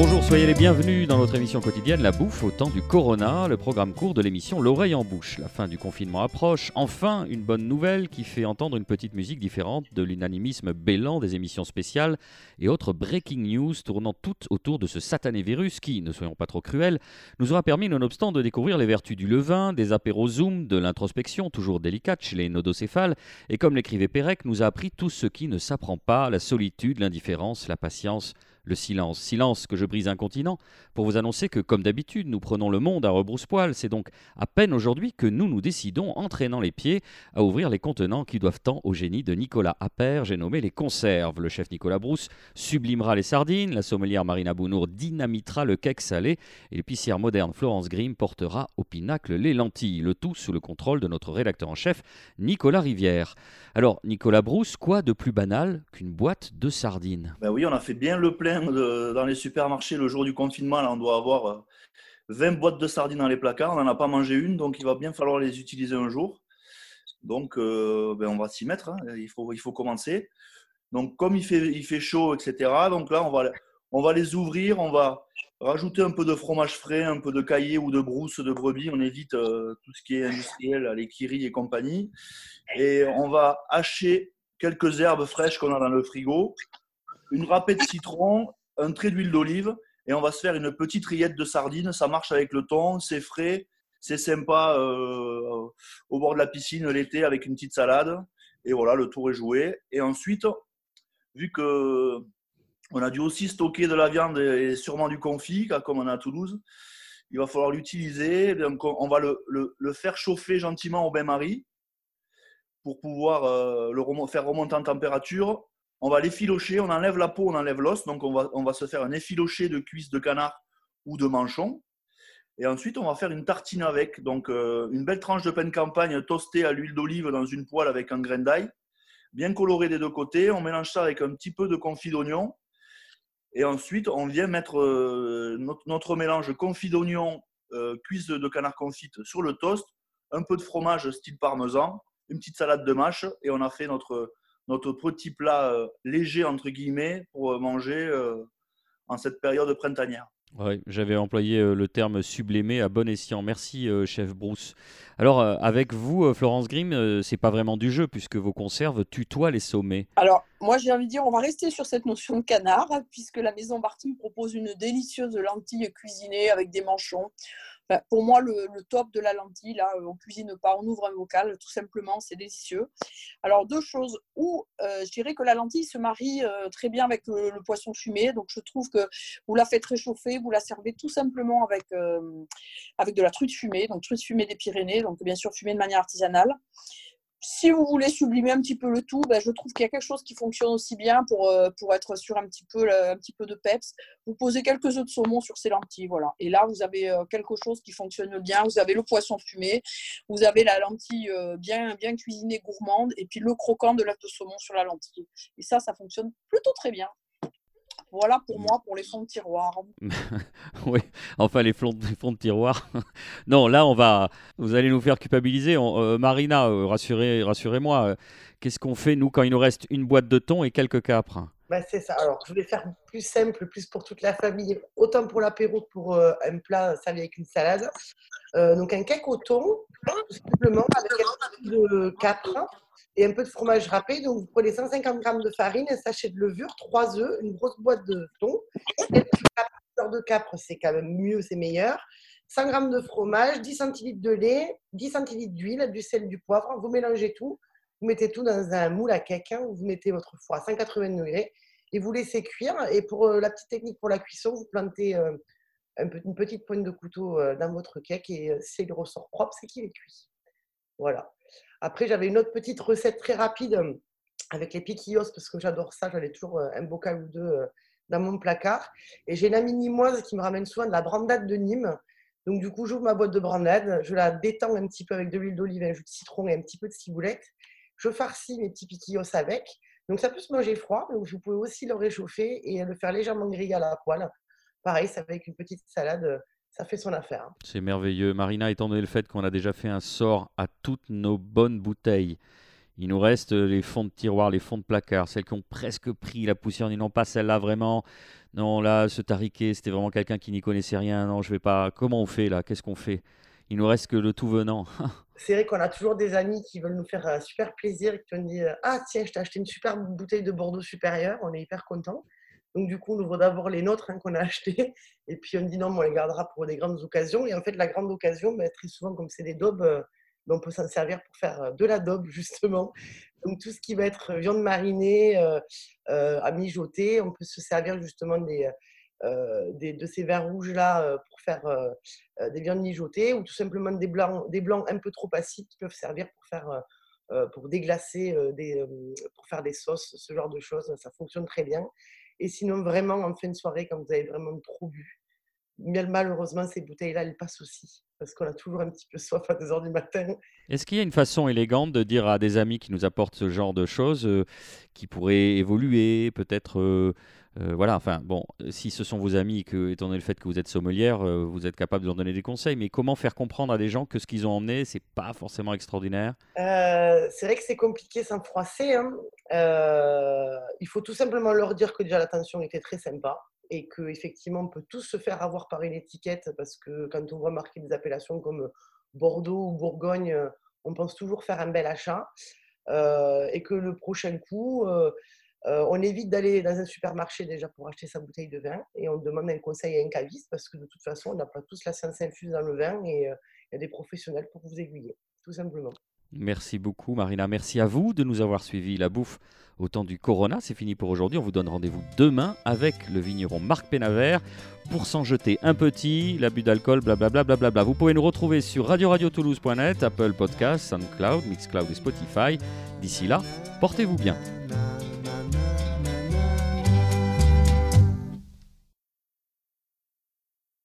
Bonjour, soyez les bienvenus dans notre émission quotidienne La Bouffe au temps du Corona, le programme court de l'émission L'oreille en bouche. La fin du confinement approche. Enfin, une bonne nouvelle qui fait entendre une petite musique différente de l'unanimisme bélant des émissions spéciales et autres breaking news tournant toutes autour de ce satané virus qui, ne soyons pas trop cruels, nous aura permis nonobstant de découvrir les vertus du levain, des apéros Zoom, de l'introspection toujours délicate chez les nodocéphales et comme l'écrivait Pérec, nous a appris tout ce qui ne s'apprend pas, la solitude, l'indifférence, la patience, le silence. Silence que je brise incontinent pour vous annoncer que, comme d'habitude, nous prenons le monde à rebrousse-poil. C'est donc à peine aujourd'hui que nous nous décidons, entraînant les pieds, à ouvrir les contenants qui doivent tant au génie de Nicolas Appert. J'ai nommé les conserves. Le chef Nicolas Brousse sublimera les sardines, la sommelière Marina Bounour dynamitera le cake salé et l'épicière moderne Florence Grimm portera au pinacle les lentilles. Le tout sous le contrôle de notre rédacteur en chef, Nicolas Rivière. Alors, Nicolas Brousse, quoi de plus banal qu'une boîte de sardines? Ben oui, on a fait bien le plein dans les supermarchés le jour du confinement. Là, on doit avoir 20 euh, boîtes de sardines dans les placards. On n'en a pas mangé une, donc il va bien falloir les utiliser un jour. Donc, euh, ben, on va s'y mettre. Hein. Il, faut, il faut commencer. Donc, comme il fait, il fait chaud, etc., donc là, on va, on va les ouvrir. On va rajouter un peu de fromage frais, un peu de caillé ou de brousse de brebis. On évite euh, tout ce qui est industriel, les kiris et compagnie. Et on va hacher quelques herbes fraîches qu'on a dans le frigo une râpée de citron, un trait d'huile d'olive et on va se faire une petite rillette de sardines. Ça marche avec le thon, c'est frais, c'est sympa euh, au bord de la piscine l'été avec une petite salade. Et voilà, le tour est joué. Et ensuite, vu que on a dû aussi stocker de la viande et sûrement du confit, comme on a à Toulouse, il va falloir l'utiliser. Donc, on va le, le, faire chauffer gentiment au bain-marie pour pouvoir euh, le faire remonter en température on va l'effilocher, on enlève la peau, on enlève l'os. Donc, on va, on va se faire un effiloché de cuisse de canard ou de manchon. Et ensuite, on va faire une tartine avec. Donc, euh, une belle tranche de pain de campagne toastée à l'huile d'olive dans une poêle avec un grain d'ail, bien coloré des deux côtés. On mélange ça avec un petit peu de confit d'oignon. Et ensuite, on vient mettre euh, notre, mélange confit d'oignon, euh, cuisse de canard confite sur le toast, un peu de fromage style parmesan, une petite salade de mâche, et on a fait notre, notre petit plat euh, léger, entre guillemets, pour euh, manger euh, en cette période printanière. Oui, j'avais employé le terme sublimé à bon escient. Merci, chef Bruce. Alors, avec vous, Florence Grimm, c'est pas vraiment du jeu puisque vos conserves tutoient les sommets. Alors, moi, j'ai envie de dire, on va rester sur cette notion de canard puisque la maison Bartim propose une délicieuse lentille cuisinée avec des manchons pour moi, le, top de la lentille, là, on cuisine pas, on ouvre un bocal, tout simplement, c'est délicieux. Alors, deux choses. Ou, euh, je dirais que la lentille se marie euh, très bien avec le, poisson fumé. Donc, je trouve que vous la faites réchauffer, vous la servez tout simplement avec, euh, avec de la truite fumée, donc truite fumée des Pyrénées, donc bien sûr fumée de manière artisanale si vous voulez sublimer un petit peu le tout, ben, je trouve qu'il y a quelque chose qui fonctionne aussi bien pour, euh, pour être sur un petit, peu, un petit peu de peps. Vous posez quelques œufs de saumon sur ces lentilles, voilà. Et là, vous avez euh, quelque chose qui fonctionne bien. Vous avez le poisson fumé, vous avez la lentille euh, bien, bien cuisinée, gourmande, et puis le croquant de l'œuf de saumon sur la lentille. Et ça, ça fonctionne plutôt très bien. Voilà pour moi, pour les fonds de tiroir. oui, enfin les fonds, fonds de tiroir. non, là, on va, vous allez nous faire culpabiliser. Euh, Marina, euh, rassurez, rassurez-moi. Euh, qu'est-ce qu'on fait, nous, quand il nous reste une boîte de thon et quelques capres? Bah, c'est ça. Alors, je vais faire plus simple, plus pour toute la famille, autant pour l'apéro que pour un plat servi avec une salade. donc, un cake au thon, tout simplement, avec un peu de capre, et un peu de fromage râpé. Donc, vous prenez 150 g de farine, un sachet de levure, 3 œufs, une grosse boîte de thon, de capre, c'est quand même mieux, c'est meilleur. 100 g de fromage, 10 centilitres de lait, 10 centilitres d'huile, du sel, du poivre. Vous mélangez tout. Vous mettez tout dans un moule à cake. Hein, vous mettez votre foie à 180 degrés et vous laissez cuire. Et pour euh, la petite technique pour la cuisson, vous plantez euh, une petite pointe de couteau euh, dans votre cake et c'est le ressort propre, c'est qu'il est cuit. Voilà. Après, j'avais une autre petite recette très rapide euh, avec les piquillos, parce que j'adore ça. J'avais toujours euh, un bocal ou deux euh, dans mon placard. Et j'ai une amie nimoise qui me ramène souvent de la brandade de Nîmes. Donc, du coup, j'ouvre ma boîte de brandade, je la détends un petit peu avec de l'huile d'olive, un jus de citron et un petit peu de ciboulette. Je farcis mes petits piquillos avec. Donc, ça peut se manger froid. Donc, vous pouvez aussi le réchauffer et le faire légèrement griller à la poêle. Pareil, c'est avec une petite salade ça fait son affaire. Hein. C'est merveilleux. Marina, étant donné le fait qu'on a déjà fait un sort à toutes nos bonnes bouteilles, Il nous reste les fonds de tiroir, les fonds de placard, celles qui ont presque pris la poussière. On dit non, pas celle-là vraiment. Non, là, ce tariqué, c'était vraiment quelqu'un qui n'y connaissait rien. Non, je vais pas. Comment on fait là? Qu'est-ce qu'on fait? Il nous reste que le tout venant. c'est vrai qu'on a toujours des amis qui veulent nous faire un super plaisir et qui nous disent Ah, tiens, je t'ai acheté une super bouteille de Bordeaux supérieur. On est hyper contents. Donc, du coup, on ouvre d'abord les nôtres hein, qu'on a achetés. Et puis, on dit non, on les gardera pour des grandes occasions. Et en fait, la grande occasion, ben, très souvent, comme c'est des daubes, euh, ben, on peut s'en servir pour faire euh, de la daube, justement. Donc, tout ce qui va être viande marinée, euh, à mijoter, on peut se servir justement des, des de ces verres rouges-là pour faire des viandes mijotées ou tout simplement des blancs, des blancs un peu trop acides qui peuvent servir pour faire. pour déglacer, des, pour faire des sauces, ce genre de choses, ça fonctionne très bien. Et sinon, vraiment, en fin de soirée, quand vous avez vraiment trop bu, malheureusement, ces bouteilles-là, elles passent aussi. Parce qu'on a toujours un petit peu soif à 2h du matin. Est-ce qu'il y a une façon élégante de dire à des amis qui nous apportent ce genre de choses, euh, qui pourraient évoluer, peut-être euh, euh, voilà, enfin, bon, si ce sont vos amis, que, étant donné le fait que vous êtes sommelière, vous êtes capable de leur donner des conseils, mais comment faire comprendre à des gens que ce qu'ils ont emmené, c'est pas forcément extraordinaire? C'est vrai que c'est compliqué sans froisser. Hein. il faut tout simplement leur dire que déjà l'attention était très sympa et qu'effectivement, on peut tous se faire avoir par une étiquette parce que quand on voit marquer des appellations comme Bordeaux ou Bourgogne, on pense toujours faire un bel achat. Euh, et que le prochain coup, euh, euh, on évite d'aller dans un supermarché déjà pour acheter sa bouteille de vin et on demande un conseil à un caviste parce que de toute façon, on n'a pas tous la science infuse dans le vin et il y a des professionnels pour vous aiguiller, tout simplement. Merci beaucoup Marina, merci à vous de nous avoir suivis. La bouffe au temps du Corona, c'est fini pour aujourd'hui. On vous donne rendez-vous demain avec le vigneron Marc Pénavert pour s'en jeter un petit, l'abus d'alcool, blablabla. Bla bla bla. Vous pouvez nous retrouver sur radio-radio-toulouse.net, Apple Podcasts, SoundCloud, Mixcloud et Spotify. D'ici là, portez-vous bien.